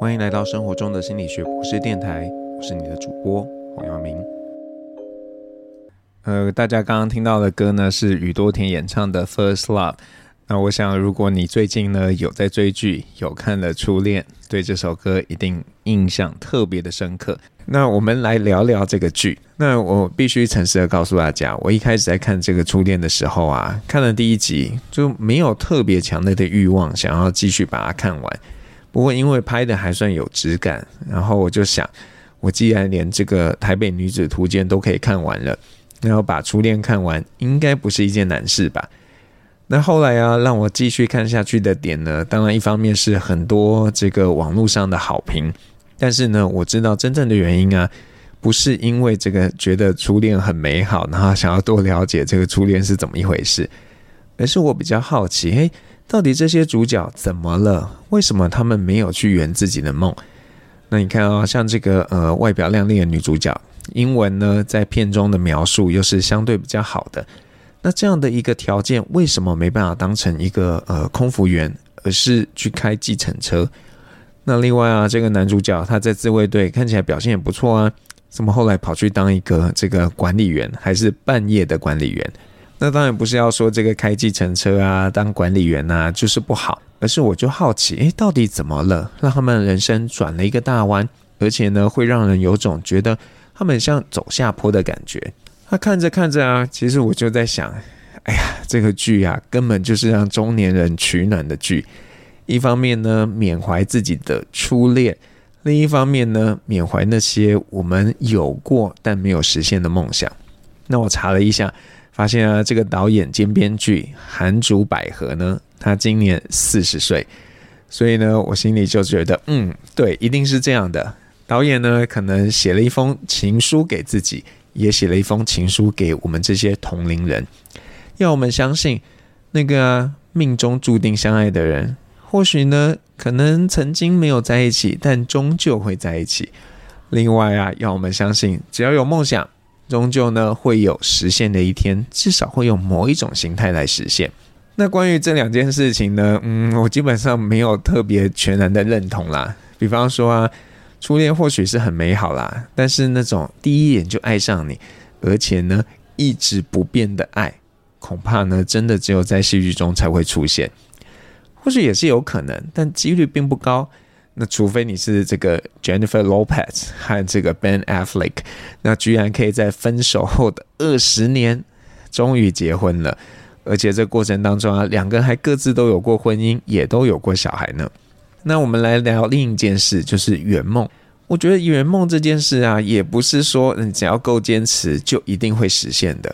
欢迎来到生活中的心理学博士电台，我是你的主播黄耀明。呃，大家刚刚听到的歌呢，是宇多田演唱的《First Love》。那我想，如果你最近呢有在追剧，有看了《初恋》，对这首歌一定印象特别的深刻。那我们来聊聊这个剧。那我必须诚实的告诉大家，我一开始在看这个《初恋》的时候啊，看了第一集就没有特别强烈的欲望想要继续把它看完。不过，因为拍的还算有质感，然后我就想，我既然连这个《台北女子图鉴》都可以看完了，那要把《初恋》看完，应该不是一件难事吧？那后来啊，让我继续看下去的点呢，当然一方面是很多这个网络上的好评，但是呢，我知道真正的原因啊，不是因为这个觉得初恋很美好，然后想要多了解这个初恋是怎么一回事，而是我比较好奇，嘿。到底这些主角怎么了？为什么他们没有去圆自己的梦？那你看啊、像这个呃外表靓丽的女主角，英文呢在片中的描述又是相对比较好的。那这样的一个条件，为什么没办法当成一个呃空服员，而是去开计程车？那另外啊，这个男主角他在自卫队看起来表现也不错啊，怎么后来跑去当一个这个管理员，还是半夜的管理员？那当然不是要说这个开计程车啊，当管理员啊，就是不好，而是我就好奇，诶，到底怎么了，让他们人生转了一个大弯，而且呢，会让人有种觉得他们像走下坡的感觉。那看着看着啊，其实我就在想，哎呀，这个剧啊，根本就是让中年人取暖的剧。一方面呢，缅怀自己的初恋；另一方面呢，缅怀那些我们有过但没有实现的梦想。那我查了一下。发现啊，这个导演兼编剧韩竹百合呢，他今年四十岁，所以呢，我心里就觉得，嗯，对，一定是这样的。导演呢，可能写了一封情书给自己，也写了一封情书给我们这些同龄人，要我们相信，那个啊，命中注定相爱的人，或许呢，可能曾经没有在一起，但终究会在一起。另外啊，要我们相信，只要有梦想。终究呢，会有实现的一天，至少会用某一种形态来实现。那关于这两件事情呢，嗯，我基本上没有特别全然的认同啦。比方说啊，初恋或许是很美好啦，但是那种第一眼就爱上你，而且呢一直不变的爱，恐怕呢真的只有在戏剧中才会出现。或许也是有可能，但几率并不高。那除非你是这个 Jennifer Lopez 和这个 Ben Affleck，那居然可以在分手后的二十年终于结婚了，而且这过程当中啊，两个人还各自都有过婚姻，也都有过小孩呢。那我们来聊另一件事，就是圆梦。我觉得圆梦这件事啊，也不是说你只要够坚持就一定会实现的，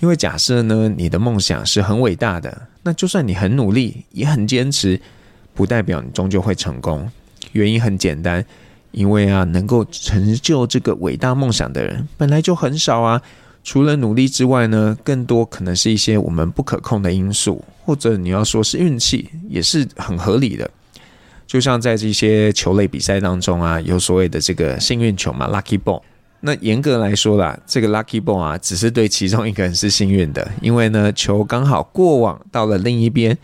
因为假设呢，你的梦想是很伟大的，那就算你很努力，也很坚持，不代表你终究会成功。原因很简单，因为啊，能够成就这个伟大梦想的人本来就很少啊。除了努力之外呢，更多可能是一些我们不可控的因素，或者你要说是运气，也是很合理的。就像在这些球类比赛当中啊，有所谓的这个幸运球嘛，lucky ball。那严格来说啦，这个 lucky ball 啊，只是对其中一个人是幸运的，因为呢，球刚好过往到了另一边。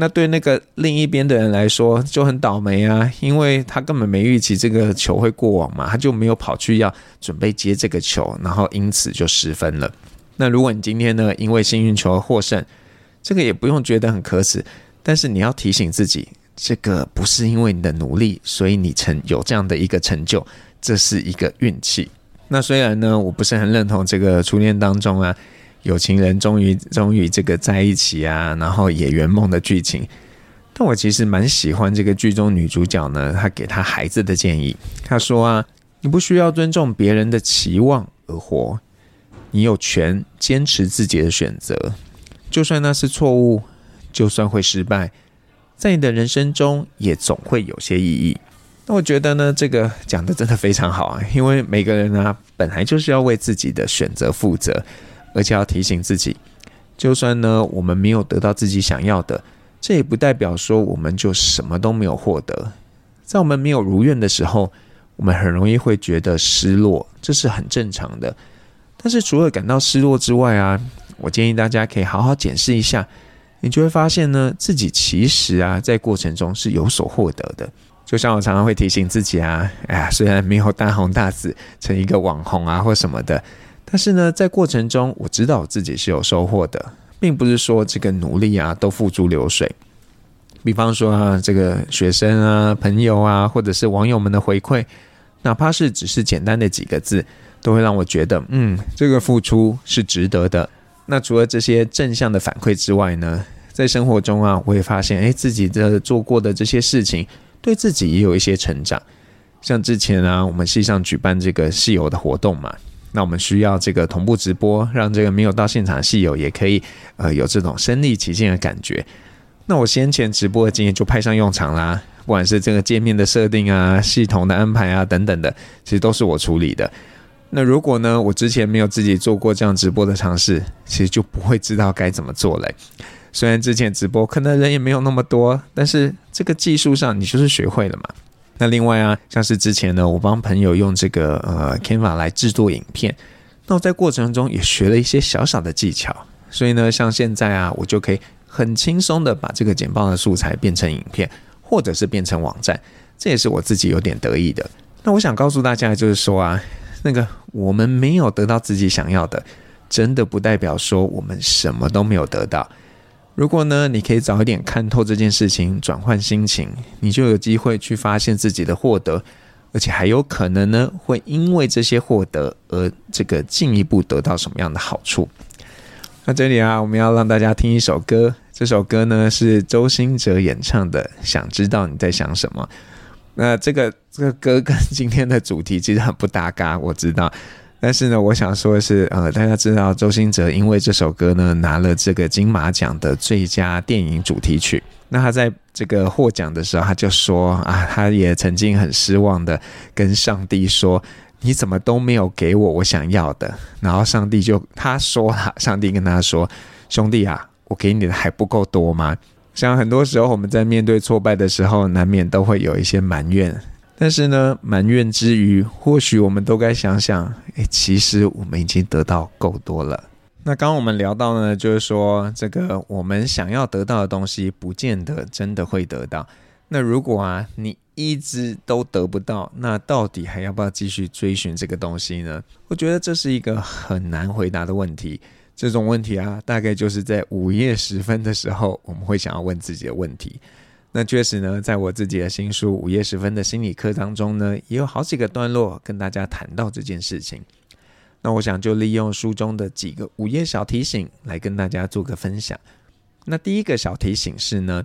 那对那个另一边的人来说就很倒霉啊，因为他根本没预期这个球会过网嘛，他就没有跑去要准备接这个球，然后因此就失分了。那如果你今天呢，因为幸运球而获胜，这个也不用觉得很可耻，但是你要提醒自己，这个不是因为你的努力，所以你成有这样的一个成就，这是一个运气。那虽然呢，我不是很认同这个初恋当中啊。有情人终于终于这个在一起啊，然后也圆梦的剧情。但我其实蛮喜欢这个剧中女主角呢，她给她孩子的建议。她说啊，你不需要尊重别人的期望而活，你有权坚持自己的选择，就算那是错误，就算会失败，在你的人生中也总会有些意义。那我觉得呢，这个讲得真的非常好啊，因为每个人啊，本来就是要为自己的选择负责。而且要提醒自己，就算呢我们没有得到自己想要的，这也不代表说我们就什么都没有获得。在我们没有如愿的时候，我们很容易会觉得失落，这是很正常的。但是除了感到失落之外啊，我建议大家可以好好检视一下，你就会发现呢，自己其实啊在过程中是有所获得的。就像我常常会提醒自己啊，哎呀，虽然没有大红大紫成一个网红啊或什么的，但是呢，在过程中我知道自己是有收获的，并不是说这个努力啊都付诸流水。比方说啊，这个学生啊、朋友啊，或者是网友们的回馈，哪怕是只是简单的几个字，都会让我觉得，嗯，这个付出是值得的。那除了这些正向的反馈之外呢，在生活中啊，我也发现，哎，自己的做过的这些事情。对自己也有一些成长，像之前啊，我们系上举办这个系友的活动嘛，那我们需要这个同步直播，让这个没有到现场的系友也可以呃有这种身临其境的感觉。那我先前直播的经验就派上用场啦，不管是这个界面的设定啊、系统的安排啊等等的，其实都是我处理的。那如果呢，我之前没有自己做过这样直播的尝试，其实就不会知道该怎么做嘞。虽然之前直播可能人也没有那么多，但是这个技术上你就是学会了嘛。那另外啊，像是之前呢，我帮朋友用这个呃 Canva 来制作影片，那我在过程中也学了一些小小的技巧，所以呢，像现在啊，我就可以很轻松的把这个简报的素材变成影片，或者是变成网站，这也是我自己有点得意的。那我想告诉大家就是说啊，那个我们没有得到自己想要的，真的不代表说我们什么都没有得到。如果呢，你可以早一点看透这件事情，转换心情，你就有机会去发现自己的获得，而且还有可能呢，会因为这些获得而这个进一步得到什么样的好处。那这里啊，我们要让大家听一首歌，这首歌呢是周兴哲演唱的《想知道你在想什么》。那这个这个歌跟今天的主题其实很不搭嘎，我知道。但是呢，我想说的是，呃，大家知道周兴哲因为这首歌呢拿了这个金马奖的最佳电影主题曲。那他在这个获奖的时候，他就说啊，他也曾经很失望的跟上帝说：“你怎么都没有给我我想要的？”然后上帝就他说了，上帝跟他说：“兄弟啊，我给你的还不够多吗？”像很多时候我们在面对挫败的时候，难免都会有一些埋怨。但是呢，埋怨之余，或许我们都该想想，诶，其实我们已经得到够多了。那刚刚我们聊到呢，就是说，这个我们想要得到的东西，不见得真的会得到。那如果啊，你一直都得不到，那到底还要不要继续追寻这个东西呢？我觉得这是一个很难回答的问题。这种问题啊，大概就是在午夜时分的时候，我们会想要问自己的问题。那确实呢，在我自己的新书《午夜时分的心理课》当中呢，也有好几个段落跟大家谈到这件事情。那我想就利用书中的几个午夜小提醒来跟大家做个分享。那第一个小提醒是呢，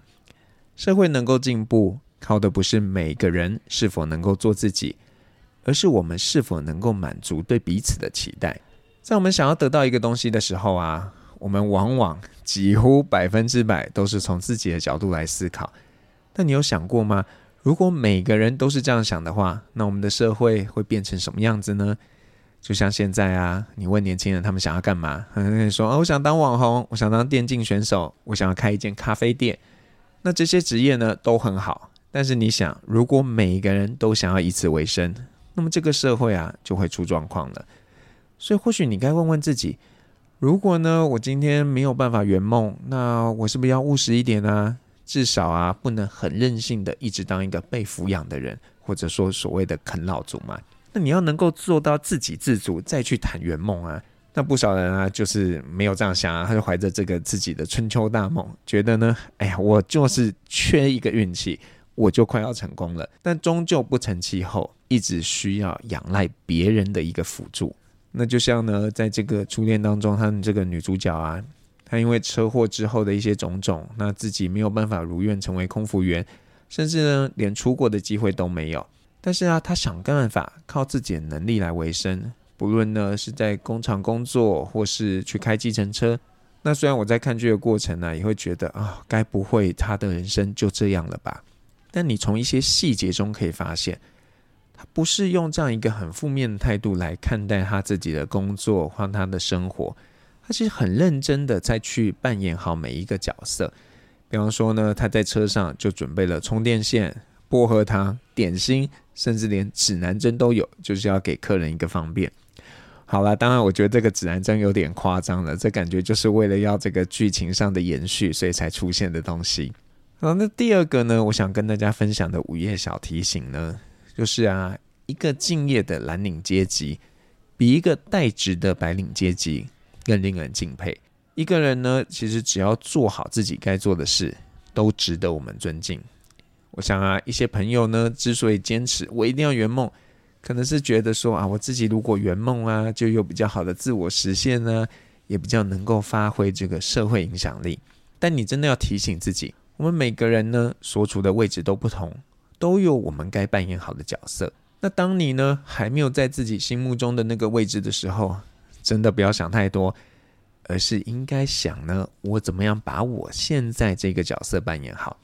社会能够进步，靠的不是每个人是否能够做自己，而是我们是否能够满足对彼此的期待。在我们想要得到一个东西的时候啊，我们往往几乎百分之百都是从自己的角度来思考。那你有想过吗？如果每个人都是这样想的话，那我们的社会会变成什么样子呢？就像现在啊，你问年轻人他们想要干嘛？很多人说啊，我想当网红，我想当电竞选手，我想要开一间咖啡店。那这些职业呢，都很好。但是你想，如果每一个人都想要以此为生，那么这个社会啊，就会出状况了。所以或许你该问问自己：如果呢，我今天没有办法圆梦，那我是不是要务实一点呢？至少啊，不能很任性的一直当一个被抚养的人，或者说所谓的啃老族嘛。那你要能够做到自给自足，再去谈圆梦啊。那不少人啊，就是没有这样想啊，他就怀着这个自己的春秋大梦，觉得呢，哎呀，我就是缺一个运气，我就快要成功了，但终究不成气候，一直需要仰赖别人的一个辅助。那就像呢，在这个初恋当中，他们这个女主角啊。他因为车祸之后的一些种种，那自己没有办法如愿成为空服员，甚至呢连出国的机会都没有。但是啊，他想办法靠自己的能力来维生，不论呢是在工厂工作，或是去开计程车。那虽然我在看剧的过程呢、也会觉得啊，该不会他的人生就这样了吧？但你从一些细节中可以发现，他不是用这样一个很负面的态度来看待他自己的工作或他的生活。他其实很认真的在去扮演好每一个角色，比方说呢，他在车上就准备了充电线、薄荷糖、点心，甚至连指南针都有，就是要给客人一个方便。好了，当然我觉得这个指南针有点夸张了，这感觉就是为了要这个剧情上的延续，所以才出现的东西。好，那第二个呢，我想跟大家分享的午夜小提醒呢，就是啊，一个敬业的蓝领阶级，比一个带职的白领阶级更令人敬佩。一个人呢，其实只要做好自己该做的事，都值得我们尊敬。我想啊，一些朋友呢，之所以坚持我一定要圆梦，可能是觉得说啊，我自己如果圆梦啊，就有比较好的自我实现呢，也比较能够发挥这个社会影响力。但你真的要提醒自己，我们每个人呢，所处的位置都不同，都有我们该扮演好的角色。那当你呢，还没有在自己心目中的那个位置的时候，真的不要想太多，而是应该想呢，我怎么样把我现在这个角色扮演好。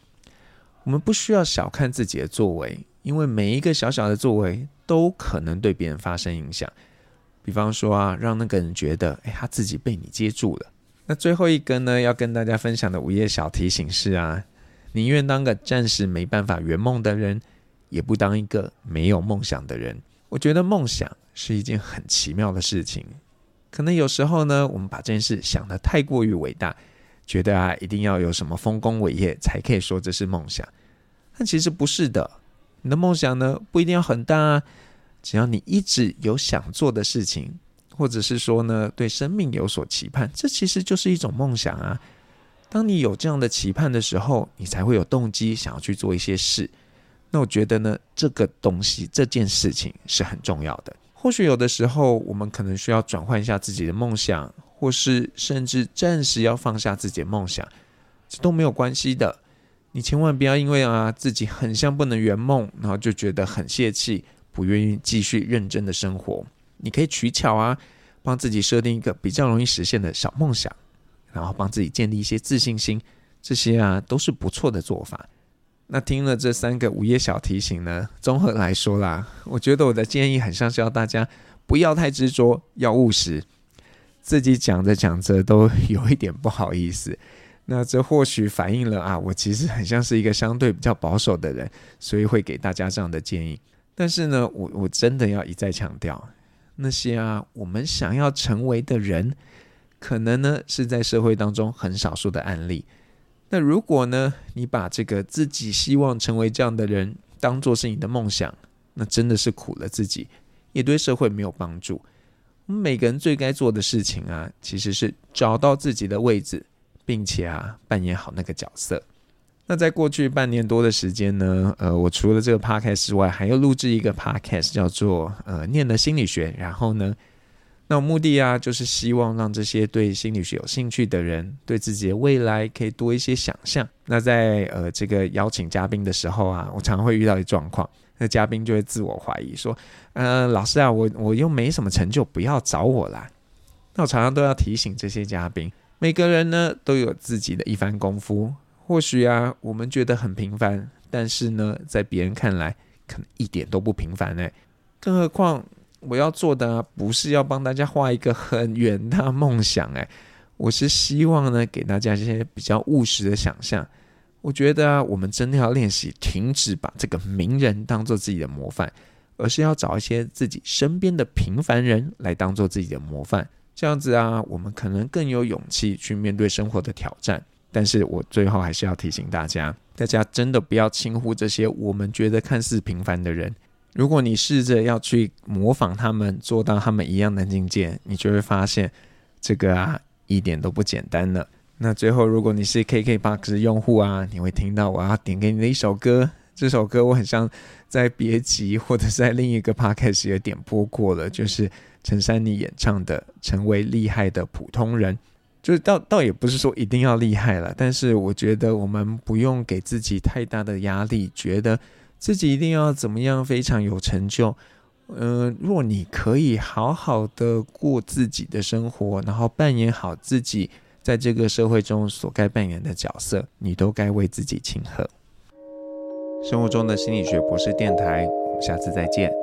我们不需要小看自己的作为，因为每一个小小的作为都可能对别人发生影响。比方说啊，让那个人觉得，哎，他自己被你接住了。那最后一个呢，要跟大家分享的午夜小提醒是啊，宁愿当个暂时没办法圆梦的人，也不当一个没有梦想的人。我觉得梦想是一件很奇妙的事情，可能有时候呢，我们把这件事想得太过于伟大。觉得啊，一定要有什么丰功伟业才可以说这是梦想，但其实不是的。你的梦想呢，不一定要很大啊，只要你一直有想做的事情，或者是说呢，对生命有所期盼，这其实就是一种梦想啊。当你有这样的期盼的时候，你才会有动机想要去做一些事。那我觉得呢，这个东西，这件事情是很重要的。或许有的时候，我们可能需要转换一下自己的梦想。或是甚至暂时要放下自己的梦想，这都没有关系的。你千万不要因为啊自己很像不能圆梦，然后就觉得很泄气，不愿意继续认真的生活。你可以取巧啊，帮自己设定一个比较容易实现的小梦想，然后帮自己建立一些自信心，这些啊都是不错的做法。那听了这三个午夜小提醒呢，综合来说啦，我觉得我的建议很像是要大家不要太执着，要务实。自己讲着讲着都有一点不好意思，那这或许反映了啊，我其实很像是一个相对比较保守的人，所以会给大家这样的建议。但是呢，我我真的要一再强调，那些啊，我们想要成为的人，可能呢是在社会当中很少数的案例。那如果呢，你把这个自己希望成为这样的人当做是你的梦想，那真的是苦了自己，也对社会没有帮助。我们每个人最该做的事情啊，其实是找到自己的位置，并且啊，扮演好那个角色。那在过去半年多的时间呢，呃，我除了这个 podcast 之外，还要录制一个 podcast，叫做呃，念了心理学。然后呢，那目的啊，就是希望让这些对心理学有兴趣的人，对自己的未来可以多一些想象。那在呃这个邀请嘉宾的时候啊，我常常会遇到一状况。那嘉宾就会自我怀疑说：“呃，老师啊，我我又没什么成就，不要找我啦。”那我常常都要提醒这些嘉宾，每个人呢都有自己的一番功夫。或许啊，我们觉得很平凡，但是呢，在别人看来，可能一点都不平凡哎。更何况我要做的，不是要帮大家画一个很远大梦想哎，我是希望呢，给大家这些比较务实的想象。我觉得啊，我们真的要练习停止把这个名人当做自己的模范，而是要找一些自己身边的平凡人来当做自己的模范。这样子啊，我们可能更有勇气去面对生活的挑战。但是我最后还是要提醒大家，大家真的不要轻忽这些我们觉得看似平凡的人。如果你试着要去模仿他们，做到他们一样的境界，你就会发现这个啊，一点都不简单了。那最后，如果你是 KKBOX 用户啊，你会听到我要点给你的一首歌。这首歌我很像在别集或者在另一个 podcast 也点播过了，就是陈珊妮演唱的《成为厉害的普通人》。就是倒倒也不是说一定要厉害了，但是我觉得我们不用给自己太大的压力，觉得自己一定要怎么样非常有成就。嗯、若你可以好好的过自己的生活，然后扮演好自己。在这个社会中所该扮演的角色，你都该为自己庆贺。生活中的心理学博士电台，我们下次再见。